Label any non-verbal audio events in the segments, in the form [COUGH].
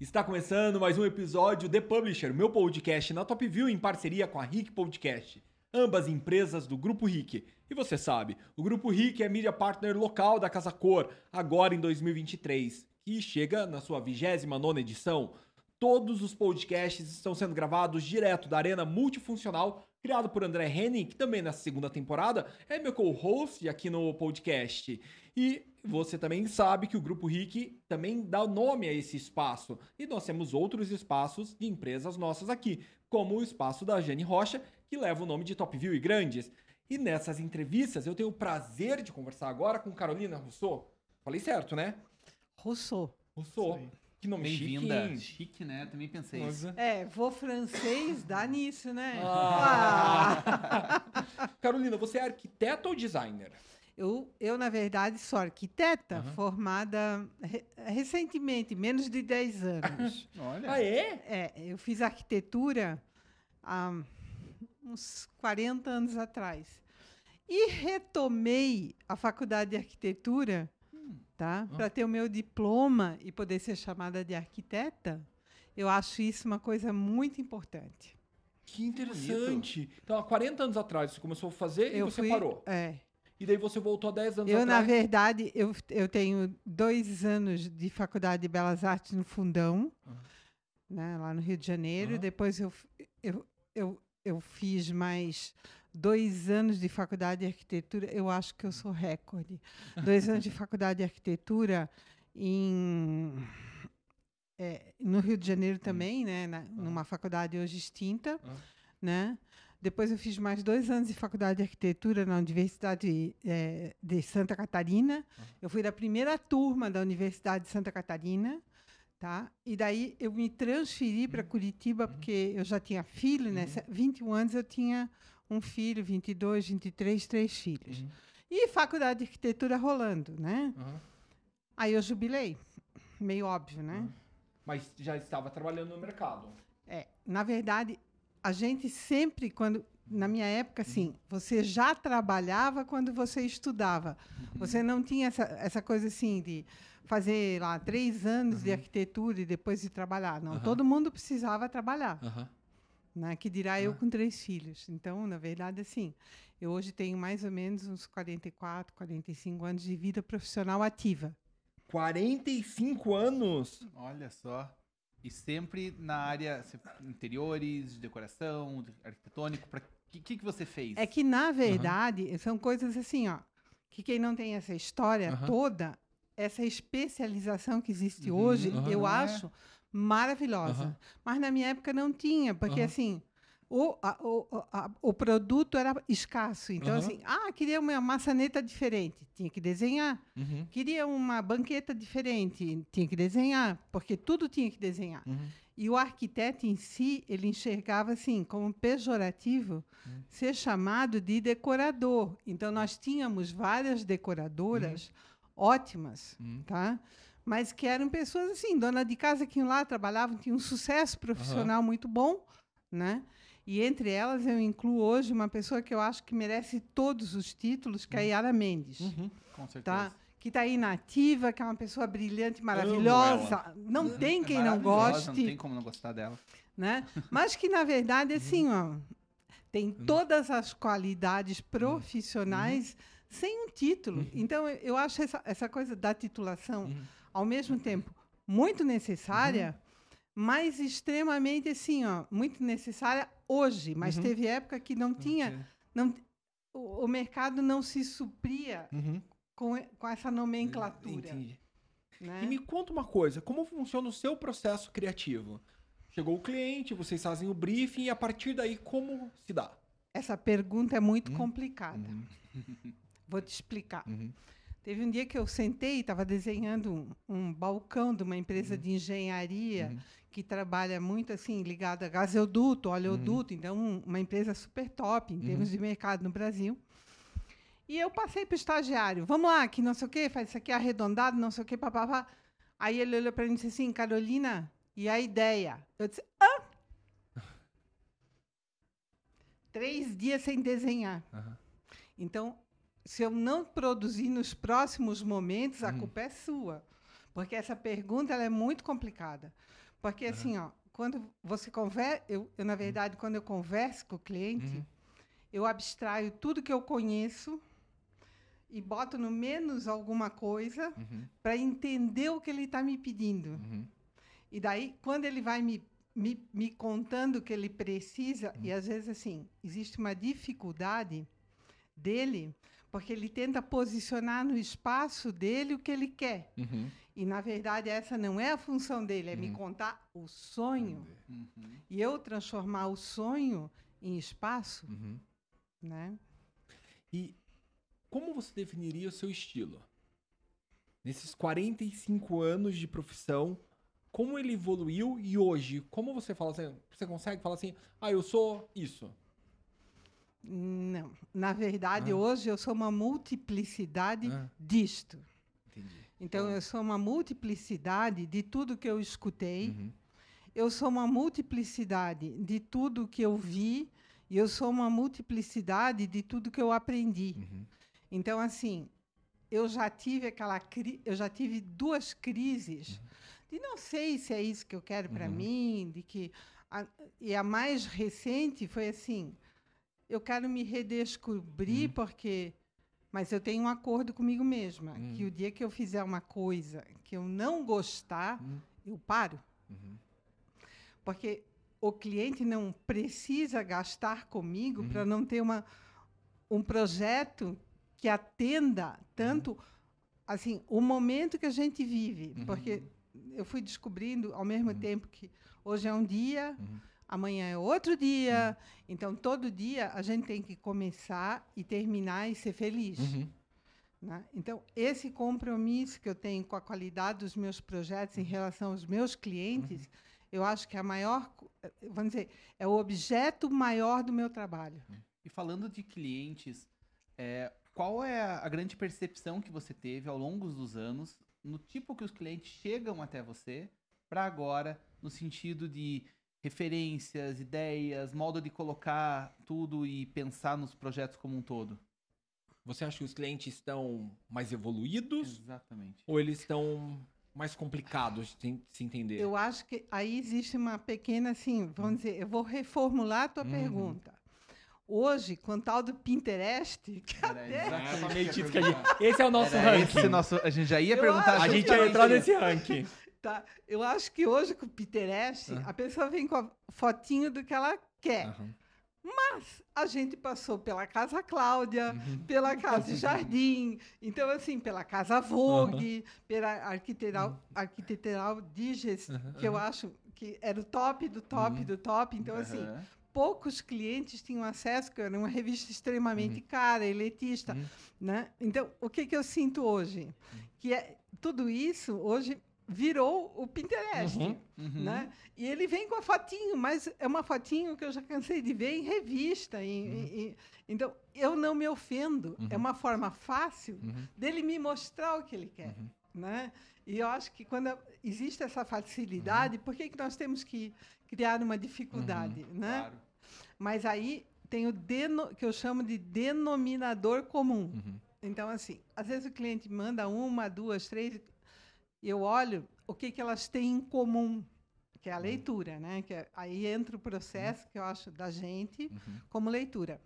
Está começando mais um episódio The Publisher, meu podcast na Top View em parceria com a Rick Podcast. Ambas empresas do Grupo Rick. E você sabe, o Grupo Rick é mídia partner local da Casa Cor, agora em 2023, e chega na sua 29 edição. Todos os podcasts estão sendo gravados direto da Arena Multifuncional, criado por André Henning, que também nessa segunda temporada é meu co-host aqui no podcast. E você também sabe que o Grupo RIC também dá nome a esse espaço. E nós temos outros espaços de empresas nossas aqui, como o espaço da Jane Rocha, que leva o nome de Top View e Grandes. E nessas entrevistas eu tenho o prazer de conversar agora com Carolina Rousseau. Falei certo, né? Rousseau. Rousseau. Que nome chique, Bem-vinda. hein? Chique, né? Também pensei Nossa. isso. É, vou francês, dá nisso, né? Ah. [LAUGHS] Carolina, você é arquiteta ou designer? Eu, eu, na verdade, sou arquiteta, Aham. formada re- recentemente, menos de 10 anos. [LAUGHS] Olha. Ah, é? é, eu fiz arquitetura há uns 40 anos atrás. E retomei a faculdade de arquitetura, tá? Ah. Para ter o meu diploma e poder ser chamada de arquiteta. Eu acho isso uma coisa muito importante. Que interessante. Então, há 40 anos atrás você começou a fazer e eu você fui, parou. É, E daí você voltou há 10 anos Eu, na atrás. verdade, eu, eu tenho dois anos de Faculdade de Belas Artes no Fundão, Aham. né, lá no Rio de Janeiro. Aham. Depois eu, eu, eu, eu fiz mais dois anos de Faculdade de Arquitetura. Eu acho que eu sou recorde. Dois anos de [LAUGHS] Faculdade de Arquitetura em, é, no Rio de Janeiro também, né, na- numa faculdade hoje extinta. Né? Depois eu fiz mais dois anos de faculdade de arquitetura na Universidade eh, de Santa Catarina. Eu fui da primeira turma da Universidade de Santa Catarina, tá? E daí eu me transferi para Curitiba porque eu já tinha filho, né? Se- 21 anos eu tinha um filho, 22, 23, três filhos. Uhum. E faculdade de arquitetura rolando, né? Aham. Aí eu jubilei, meio óbvio, né? Mas já estava trabalhando no mercado. É, na verdade, a gente sempre, quando. Na minha época, assim, você já trabalhava quando você estudava. Você não tinha essa, essa coisa assim de fazer lá três anos de arquitetura e depois de trabalhar. Não, Aham. todo mundo precisava trabalhar. Aham. Né? Que dirá eu Ah. com três filhos. Então, na verdade, assim, eu hoje tenho mais ou menos uns 44, 45 anos de vida profissional ativa. 45 anos? Olha só. E sempre na área interiores, de decoração, de arquitetônico. O que, que, que você fez? É que, na verdade, são coisas assim, ó, que quem não tem essa história Aham. toda, essa especialização que existe Uhum, hoje, eu é? acho maravilhosa. Mas na minha época não tinha, porque assim, o, a- o, a- o produto era escasso. Então, Aham. assim, ah, queria uma maçaneta diferente, tinha que desenhar. Uhum. Queria uma banqueta diferente, tinha que desenhar, porque tudo tinha que desenhar. Uhum. E o arquiteto em si, ele enxergava assim, como pejorativo, Hum. ser chamado de decorador. Então, nós tínhamos várias decoradoras ótimas, Uhum. tá? Mas que eram pessoas assim, dona de casa que iam lá, trabalhavam, tinham um sucesso profissional muito bom, né? E entre elas eu incluo hoje uma pessoa que eu acho que merece todos os títulos, que é a Yara Mendes Uhum. Com certeza. tá? Que está aí na ativa, que é uma pessoa brilhante, ela. maravilhosa. Não tem É quem não maravilhosa, goste, Não tem como não gostar dela. né? Mas que na verdade assim, ó, tem todas as qualidades profissionais sem um título. Então eu- acho essa, essa coisa da titulação Uhum. ao mesmo tempo muito necessária, mas extremamente assim, ó, muito necessária hoje, mas Uhum. teve época que não tinha, não o, o mercado não se supria Uhum. com, com essa nomenclatura. Entendi. Né? E me conta uma coisa, como funciona o seu processo criativo? Chegou o cliente, vocês fazem o briefing e a partir daí como se dá? Essa pergunta é muito Hum. complicada. Uhum. Vou te explicar. Uhum. Teve um dia que eu sentei e estava desenhando um, um balcão de uma empresa de engenharia Uhum. que trabalha muito assim, ligada a gasoduto, oleoduto, então um- uma empresa super top em termos de mercado no Brasil. E eu passei para o estagiário, vamos lá, que não sei o quê, faz isso aqui arredondado, não sei o quê, papapá. Aí ele olhou para mim e disse assim, Carolina, e a ideia? Eu disse, hã? [LAUGHS] Três dias sem desenhar. Então, se eu não produzir nos próximos momentos, a Hum. culpa é sua. Porque essa pergunta ela é muito complicada. Porque, assim, ó, quando você conversa, eu, eu, na verdade, quando eu converso com o cliente, Uhum. eu abstraio tudo que eu conheço e boto no menos alguma coisa Uhum. para entender o que ele está me pedindo. Uhum. E daí, quando ele vai me, me, me contando o que ele precisa, e às vezes, assim, existe uma dificuldade dele, porque ele tenta posicionar no espaço dele o que ele quer. Uhum. E, na verdade, essa não é a função dele, é me contar o sonho. Uhum. E eu transformar o sonho em espaço, Uhum. né? E como você definiria o seu estilo? Nesses 45 anos de profissão, como ele evoluiu e hoje, como você fala assim, você consegue falar assim, ah, eu sou isso. Não. Na verdade, Ah. hoje eu sou uma multiplicidade Ah. disto. Entendi. Então, eu sou uma multiplicidade de tudo que eu escutei, Uhum. eu sou uma multiplicidade de tudo que eu vi, e eu sou uma multiplicidade de tudo que eu aprendi. Uhum. Então, assim, eu já tive aquela eu já tive duas crises de não sei se é isso que eu quero para Uhum. mim, de que a, e a mais recente foi assim, eu quero me redescobrir Uhum. porque mas eu tenho um acordo comigo mesma, Uhum. que o dia que eu fizer uma coisa que eu não gostar, Uhum. eu paro. Uhum. Porque o cliente não precisa gastar comigo Uhum. para não ter uma, um projeto que atenda tanto assim o momento que a gente vive. Uhum. Porque eu fui descobrindo ao mesmo tempo que hoje é um dia, Uhum. Amanhã é outro dia. Então, todo dia a gente tem que começar e terminar e ser feliz. Uhum. né? Então, esse compromisso que eu tenho com a qualidade dos meus projetos Uhum. em relação aos meus clientes, eu acho que é a maior, eh, vamos dizer, é o objeto maior do meu trabalho. E falando de clientes, é, qual é a grande percepção que você teve ao longo dos anos no tipo que os clientes chegam até você para agora, no sentido de referências, ideias, modo de colocar tudo e pensar nos projetos como um todo? Você acha que os clientes estão mais evoluídos Exatamente. ou eles estão mais complicados de se- entender? Eu acho que aí existe uma pequena, assim, vamos dizer, eu vou reformular a tua Uhum. pergunta. Hoje, com o tal do Pinterest, [LAUGHS] Era até exatamente É, que a gente-. Esse é o nosso Era ranking. esse nosso, a gente já ia Eu perguntar. A gente ia justamente entrar nesse ranking. Tá, eu acho que hoje com o Pinterest, Ah. a pessoa vem com a fotinho do que ela quer. Aham. A gente passou pela Casa Cláudia, Uhum. pela Casa [LAUGHS] Jardim, então, assim, pela Casa Vogue, pela Arquitetural, Arquitetural Digest, Uhum, que eu acho que era o top do top Uhum. do top. Então, assim, poucos clientes tinham acesso, que era uma revista extremamente cara, elitista. Uhum. Né? Então, o que, que eu sinto hoje? Que é, tudo isso hoje virou o Pinterest. Uhum. Uhum. Né? E ele vem com a fotinho, mas é uma fotinho que eu já cansei de ver em revista. em- em- em- então, eu não me ofendo. É uma forma fácil Uhum. dele me mostrar o que ele quer. Uhum. Né? E eu acho que quando existe essa facilidade, por que, que nós temos que criar uma dificuldade? Né? Claro. Mas aí tem o deno, que eu chamo de denominador comum. Uhum. Então, assim, às vezes o cliente manda uma, duas, três, eu olho o que, que elas têm em comum, que é a leitura, né? Que é- aí entra o processo que eu acho da gente Uhum. como leitura.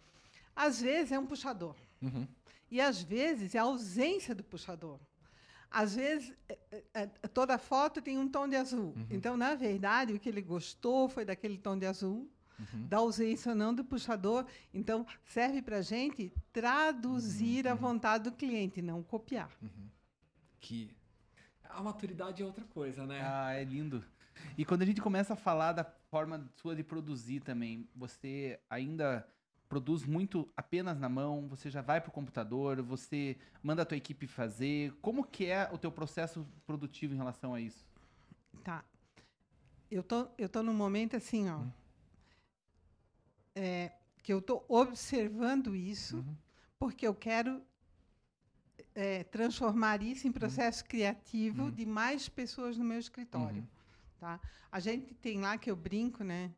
Às vezes é um puxador, Uhum. e às vezes é a ausência do puxador. Às vezes, é- é- é- toda foto tem um tom de azul. Então, na verdade, o que ele gostou foi daquele tom de azul, Uhum. da ausência ou não do puxador. Então, serve para a gente traduzir a vontade do cliente, não copiar. Que a maturidade é outra coisa, né? Ah, é lindo. E quando a gente começa a falar da forma sua de produzir também, você ainda produz muito apenas na mão, você já vai pro computador, você manda a tua equipe fazer. Como que é o teu processo produtivo em relação a isso? Tá. Eu tô, eu tô num momento assim, ó. é, que eu tô observando isso, Uhum. porque eu quero é, transformar isso em processo criativo de mais pessoas no meu escritório. Uhum. Tá? A gente tem lá que eu brinco, né?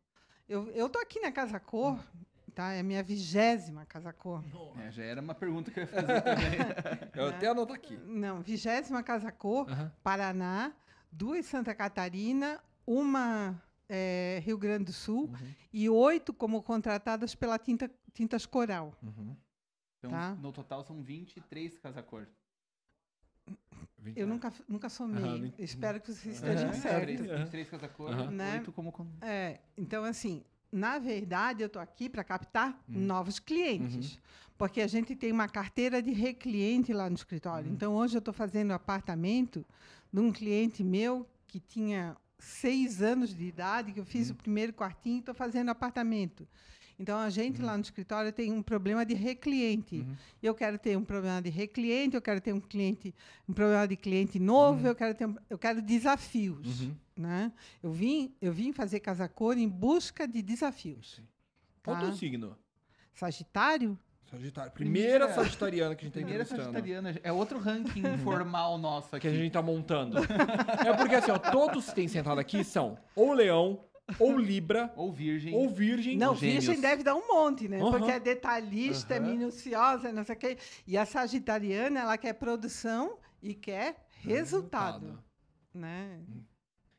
Eu, eu tô aqui na Casa Cor, tá? É a minha vigésima casa cor. É, já era uma pergunta que eu ia fazer também. [LAUGHS] Eu até anoto aqui. Não, vigésima casa cor. Paraná, duas Santa Catarina, uma eh, Rio Grande do Sul Uhum. e oito como contratadas pela tinta, Tintas Coral. Uhum. Então, Tá. no total são 23 casa-cor. Eu nunca, nunca somei. Espero que vocês estejam Aham. certos. 23, 23 casa-cor, Aham. Né? 8 como... É, então, assim, na verdade, eu estou aqui para captar Hum. novos clientes. Uhum. Porque a gente tem uma carteira de recliente lá no escritório. Uhum. Então, hoje eu estou fazendo apartamento de um cliente meu que tinha seis anos de idade, que eu fiz Uhum. o primeiro quartinho e estou fazendo apartamento. Então, a gente lá no escritório tem um problema de recliente. Uhum. Eu quero ter um problema de recliente, eu quero ter um cliente, um problema de cliente novo, eu quero ter, um- eu quero desafios, Uhum. né? Eu vim, eu vim fazer casa cor em busca de desafios. Qual o tá? teu signo? Sagitário? Sagitário. Primeira Primeira- sagitariana que a gente tá Primeira sagitariana. É outro ranking [LAUGHS] informal nosso aqui. Que a gente tá montando. é porque assim, ó, todos que tem sentado aqui são ou leão, ou libra, [LAUGHS] Ou virgem. ou virgem. Não, gêmeos. virgem deve dar um monte, né? Aham. Porque é detalhista, é Aham. minuciosa, não sei o quê. E a sagitariana, ela quer produção e quer resultado, né?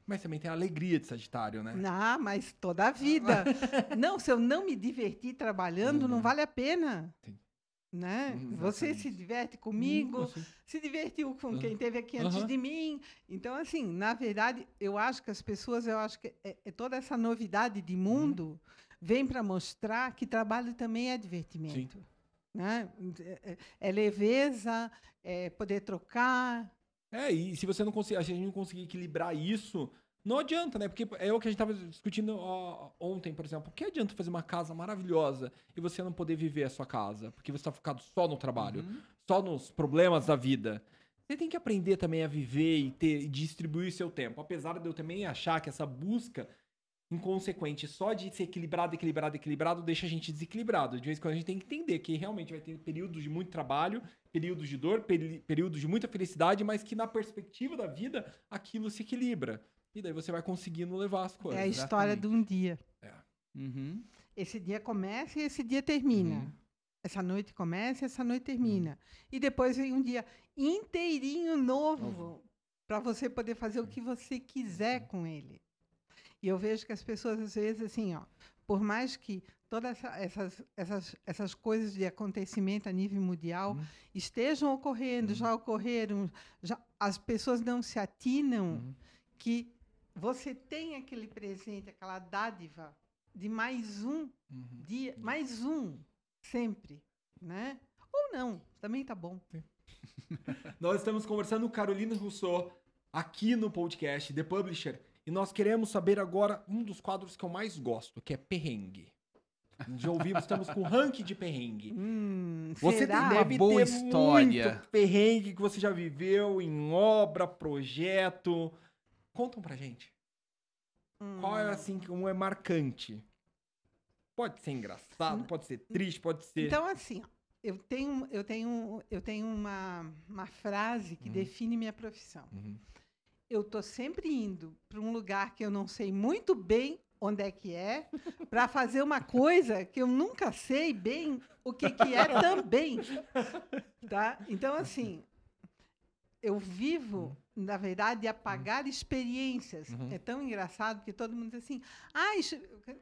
Mas também tem a alegria de Sagitário, né? Não, mas toda a vida. [LAUGHS] não, se eu não me divertir trabalhando, não Uhum. vale a pena. Sim. Né? Hum, Você exatamente. se diverte comigo, Assim. se divertiu com Aham. quem esteve aqui antes Aham. de mim. Então, assim, na verdade, eu acho que as pessoas, eu acho que é, é toda essa novidade Uhum. de mundo vem para mostrar que trabalho também é divertimento. Né? É, é- é leveza, é poder trocar. É, e se você não conseguir, se a gente não conseguir equilibrar isso, não adianta, né? Porque é o que a gente tava discutindo ó, ontem, por exemplo. O que adianta fazer uma casa maravilhosa e você não poder viver a sua casa? Porque você tá focado só no trabalho, Uhum. só nos problemas da vida. Você tem que aprender também a viver e ter e distribuir seu tempo. Apesar de eu também achar que essa busca inconsequente só de ser equilibrado, equilibrado, equilibrado, deixa a gente desequilibrado. De vez em quando a gente tem que entender que realmente vai ter períodos de muito trabalho, períodos de dor, períodos de muita felicidade, mas que na perspectiva da vida aquilo se equilibra. E daí você vai conseguindo levar as coisas. é a história de um dia. Uhum. Esse dia começa e esse dia termina. Uhum. Essa noite começa e essa noite termina. E depois vem um dia inteirinho novo Novo. para você poder fazer o que você quiser com ele. E eu vejo que as pessoas, às vezes, assim, ó, por mais que todas essa- essas, essas, essas coisas de acontecimento a nível mundial Uhum. estejam ocorrendo, já ocorreram, já, as pessoas não se atinam Uhum. que você tem aquele presente, aquela dádiva de mais um Uhum. dia, mais um, sempre, né? Ou não, também tá bom. [LAUGHS] Nós estamos conversando com Carolina Rousseau aqui no podcast The Publisher e nós queremos saber agora um dos quadros que eu mais gosto, que é perrengue. Já ouvimos, estamos com o ranking de perrengue. [LAUGHS] Hum, Você será? tem, deve boa ter história. muito perrengue que você já viveu em obra, projeto. Contam pra gente. Qual é assim, que um é marcante? Pode ser engraçado, pode ser triste, pode ser. Então, assim, eu tenho, eu tenho, eu tenho uma, uma frase que Uhum. define minha profissão. Uhum. Eu tô sempre indo para um lugar que eu não sei muito bem onde é que é, para fazer uma coisa que eu nunca sei bem o que, que é também. Tá? Então, assim, eu vivo, na verdade, de apagar experiências. Uhum. É tão engraçado que todo mundo diz assim, ah,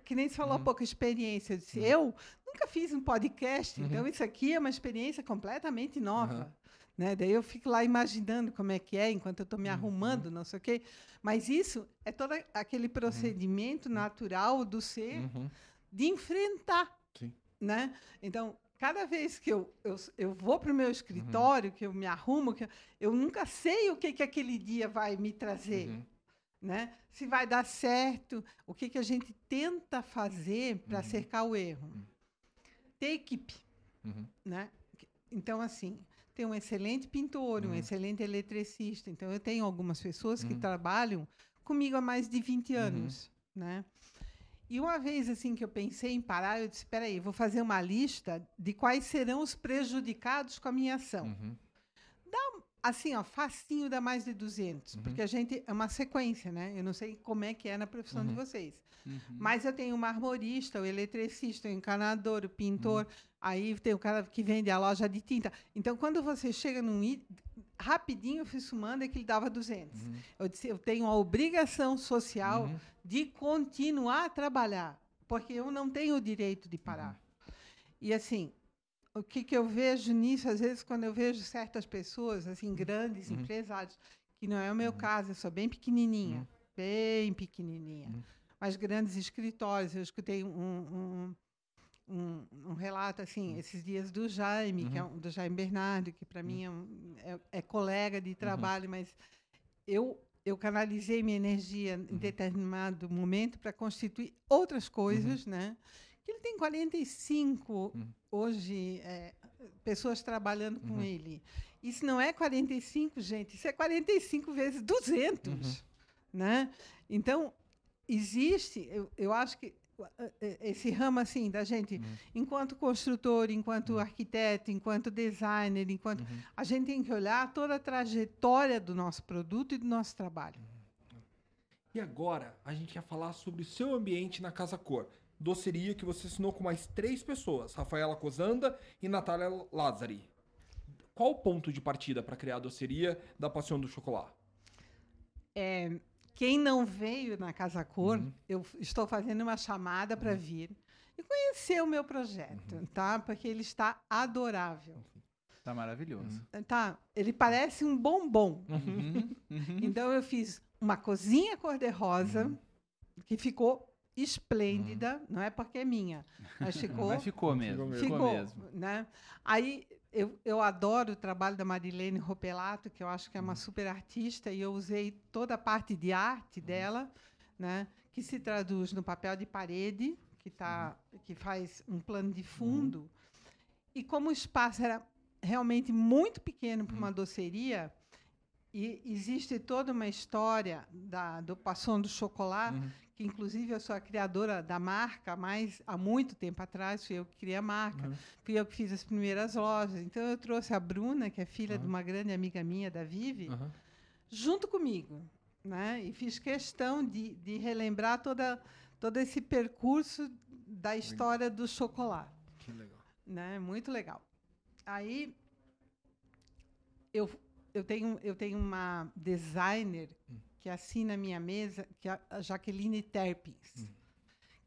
que nem se falou há Uhum. pouco experiência. Eu disse, Uhum. eu nunca fiz um podcast, Uhum. então isso aqui é uma experiência completamente nova. Uhum. Né? Daí eu fico lá imaginando como é que é, enquanto eu estou me Uhum. arrumando, não sei o quê. Mas isso é todo aquele procedimento natural do ser Uhum. de enfrentar. Sim. Né? Então, cada vez que eu, eu, eu vou para o Uhum. meu escritório, que eu me arrumo, que eu, eu nunca sei o que, que aquele dia vai me trazer. Uhum. Né? Se vai dar certo, o que, que a gente tenta fazer para Uhum. cercar o erro. Ter equipe. Uhum. né? Então, assim, tem um excelente pintor, um Uhum. excelente eletricista. Então, eu tenho algumas pessoas que Uhum. trabalham comigo há mais de 20 anos, né? E uma vez, assim, que eu pensei em parar, eu disse, espera aí, vou fazer uma lista de quais serão os prejudicados com a minha ação. Uhum. Assim, ó, facinho dá mais de 200, porque a gente é uma sequência, né? Eu não sei como é que é na profissão de vocês. Uhum. Mas eu tenho o marmorista, o eletricista, o encanador, o pintor, Uhum. aí tem o cara que vende a loja de tinta. Então, quando você chega num. Rapidinho fui sumando é que ele dava 200. Uhum. Eu disse, eu tenho a obrigação social de continuar a trabalhar, porque eu não tenho o direito de parar. E assim, o que, que eu vejo nisso, às vezes, quando eu vejo certas pessoas, assim, grandes Uhum. empresários, que não é o meu caso, eu sou bem pequenininha, bem pequenininha, Uhum. mas grandes escritórios. Eu escutei um, um, um, um relato, assim, Uhum. esses dias do Jaime, que é um, do Jaime Bernardo, que para mim é, um- é- é colega Uhum. de trabalho, mas eu eu canalizei minha energia Uhum. em determinado momento para constituir outras coisas, né? Que ele tem 45 Uhum. hoje é, pessoas trabalhando com Uhum. ele. Isso não é 45, gente, isso é 45 vezes 200, Uhum. né? Então, existe, eu, eu acho que esse ramo assim da gente, Uhum. enquanto construtor, enquanto arquiteto, enquanto designer, enquanto Uhum. a gente tem que olhar toda a trajetória do nosso produto e do nosso trabalho. E agora, a gente quer falar sobre o seu ambiente na Casa Cor. Doceria que você assinou com mais três pessoas, Rafaela Cozanda e Natália Lazzari. Qual o ponto de partida para criar a doceria da Paixão do Chocolate? Quem não veio na Casa Cor, Uhum. eu estou fazendo uma chamada para vir e conhecer o meu projeto, Uhum. tá? Porque ele está adorável. Tá maravilhoso. Tá? Ele parece um bombom. Uhum. [LAUGHS] Uhum. Então eu fiz uma cozinha cor-de-rosa que ficou esplêndida, não é porque é minha, mas [LAUGHS] ficou Mas ficou mesmo. Ficou Ficou, Ficou, mesmo. né? Aí eu, eu adoro o trabalho da Marilene Ropelato, que eu acho que é uma super artista, e eu usei toda a parte de arte dela, né? Que se traduz no papel de parede, que, tá, que faz um plano de fundo. E como o espaço era realmente muito pequeno para uma doceria, e existe toda uma história da, do Passon do Chocolate, Uhum. Que inclusive eu sou a criadora da marca, mas há muito tempo atrás fui eu que criei a marca, Uhum. fui eu que fiz as primeiras lojas. Então eu trouxe a Bruna, que é filha de Uhum. uma grande amiga minha, da Vivi, Aham. junto comigo, né? E fiz questão de, de relembrar toda todo esse percurso da história do chocolate Que legal. né? Muito legal. Aí eu, eu tenho eu tenho uma designer que assina a minha mesa, que é a Jaqueline Terpins,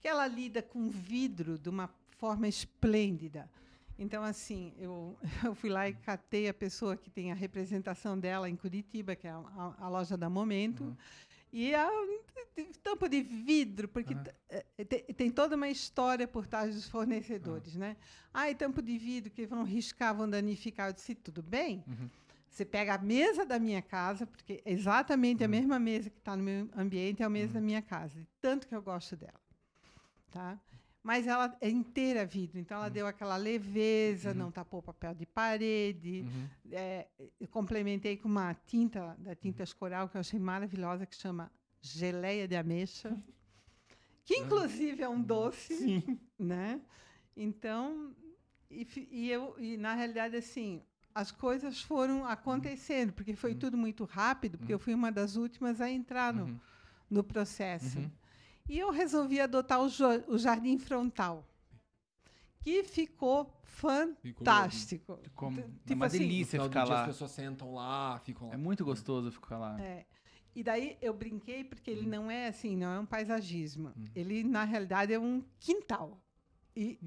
que ela lida com vidro de uma forma esplêndida. Então, assim, eu, [LAUGHS] eu fui lá e catei a pessoa que tem a representação dela em Curitiba, que é a, a- a loja da Momento, e a tampa de vidro, porque eh, tem, tem toda uma história por trás dos fornecedores, né? Ah, e tampo de vidro que vão riscar, vão danificar. Eu disse, tudo bem. Uhum. Você pega a mesa da minha casa, porque é exatamente a Uhum. mesma mesa que está no meu ambiente, é a mesa da minha casa. Tanto que eu gosto dela. Tá? Mas ela é inteira vidro, então ela deu aquela leveza, não tapou papel de parede. Uhum. É, eu complementei com uma tinta da Tintas Coral que eu achei maravilhosa, que chama geleia de ameixa, [LAUGHS] que inclusive é um doce, Sim. né? Então, e, e eu e na realidade assim, as coisas foram acontecendo, porque foi tudo muito rápido, porque eu fui uma das últimas a entrar no, Uhum. no processo. Uhum. E eu resolvi adotar o, o jardim frontal, que ficou fantástico. Ficou é tipo uma assim, delícia ficar lá. as pessoas sentam lá, ficam lá. É muito gostoso ficar lá. É. E daí eu brinquei porque ele não é assim, não é um paisagismo. Ele, na realidade, é um quintal. E,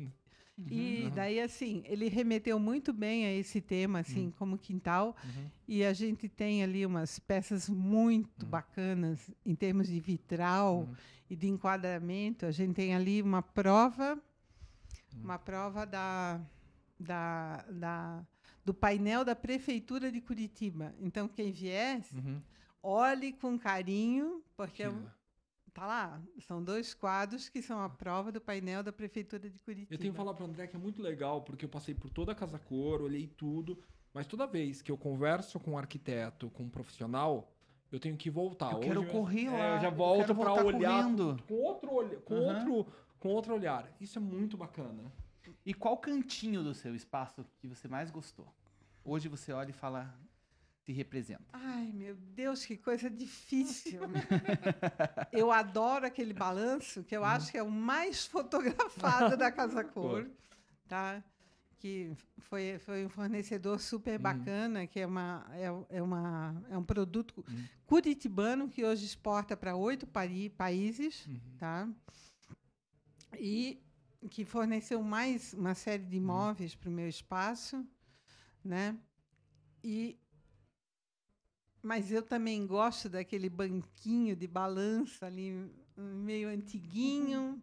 Uhum. e daí, assim, ele remeteu muito bem a esse tema, assim, como quintal. Uhum. E a gente tem ali umas peças muito bacanas em termos de vitral Uhum. e de enquadramento. A gente tem ali uma prova, uma prova da, da, da, do painel da Prefeitura de Curitiba. Então, quem viesse, Uhum. olhe com carinho, porque Que é um- tá lá, são dois quadros que são a prova do painel da Prefeitura de Curitiba. Eu tenho que falar pro André que é muito legal, porque eu passei por toda a Casa Cor, olhei tudo, mas toda vez que eu converso com um arquiteto, com um profissional, eu tenho que voltar. Eu Hoje quero correr é, lá, eu já eu volto voltar olhar correndo. com, outro olho, com Aham. outro com outro olhar. Isso é muito bacana. E qual cantinho do seu espaço que você mais gostou? Hoje você olha e fala, se representa? Ai, meu Deus, que coisa difícil. [LAUGHS] eu adoro aquele balanço, que eu acho que é o mais [LAUGHS] fotografado da Casa [LAUGHS] Cor, tá? Que foi, foi um fornecedor super bacana, que é, uma, é, é, uma, é um produto curitibano que hoje exporta para oito países, tá? E que forneceu mais uma série de imóveis para o meu espaço, né? E mas eu também gosto daquele banquinho de balança ali, meio antiguinho.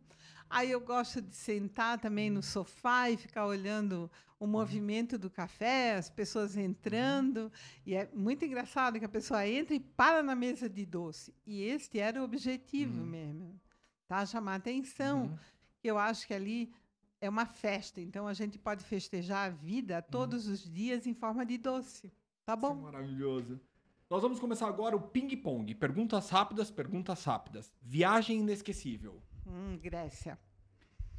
Aí eu gosto de sentar também no sofá e ficar olhando o movimento do café, as pessoas entrando. E é muito engraçado que a pessoa entra e para na mesa de doce. E este era o objetivo mesmo, tá? Chamar atenção. Uhum. Eu acho que ali é uma festa, então a gente pode festejar a vida todos os dias em forma de doce. Tá Isso é bom? maravilhoso. Nós vamos começar agora o ping-pong. Perguntas rápidas, perguntas rápidas. Viagem inesquecível. Hum, Grécia.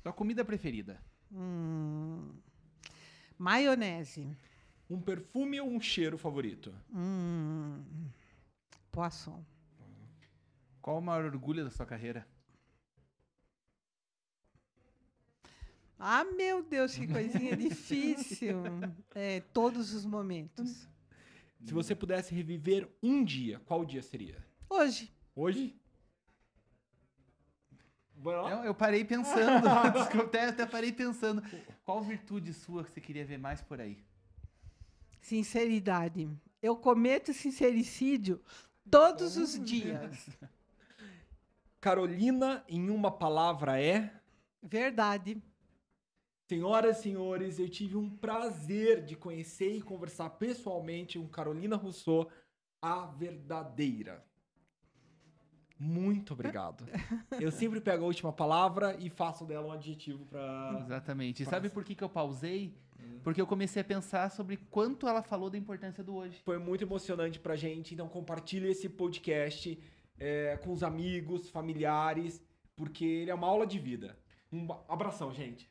Sua comida preferida? Hum, maionese. Um perfume ou um cheiro favorito? Hum, poisson. Qual o maior orgulho da sua carreira? Ah, meu Deus, que coisinha [LAUGHS] difícil. É, todos os momentos. Se você pudesse reviver um dia, qual dia seria? Hoje. Hoje? Eu, eu parei pensando, [LAUGHS] [LAUGHS] desculpa, até, até parei pensando. Qual virtude sua que você queria ver mais por aí? Sinceridade. Eu cometo sincericídio todos os dias. Carolina, em uma palavra, é. Verdade. Senhoras e senhores, eu tive um prazer de conhecer e conversar pessoalmente com Carolina Rousseau, a verdadeira. Muito obrigado. [LAUGHS] Eu sempre pego a última palavra e faço dela um adjetivo pra. Exatamente. E sabe por que, que eu pausei? Porque eu comecei a pensar sobre quanto ela falou da importância do hoje. Foi muito emocionante pra gente, então compartilhe esse podcast é, com os amigos, familiares, porque ele é uma aula de vida. Um abração, gente.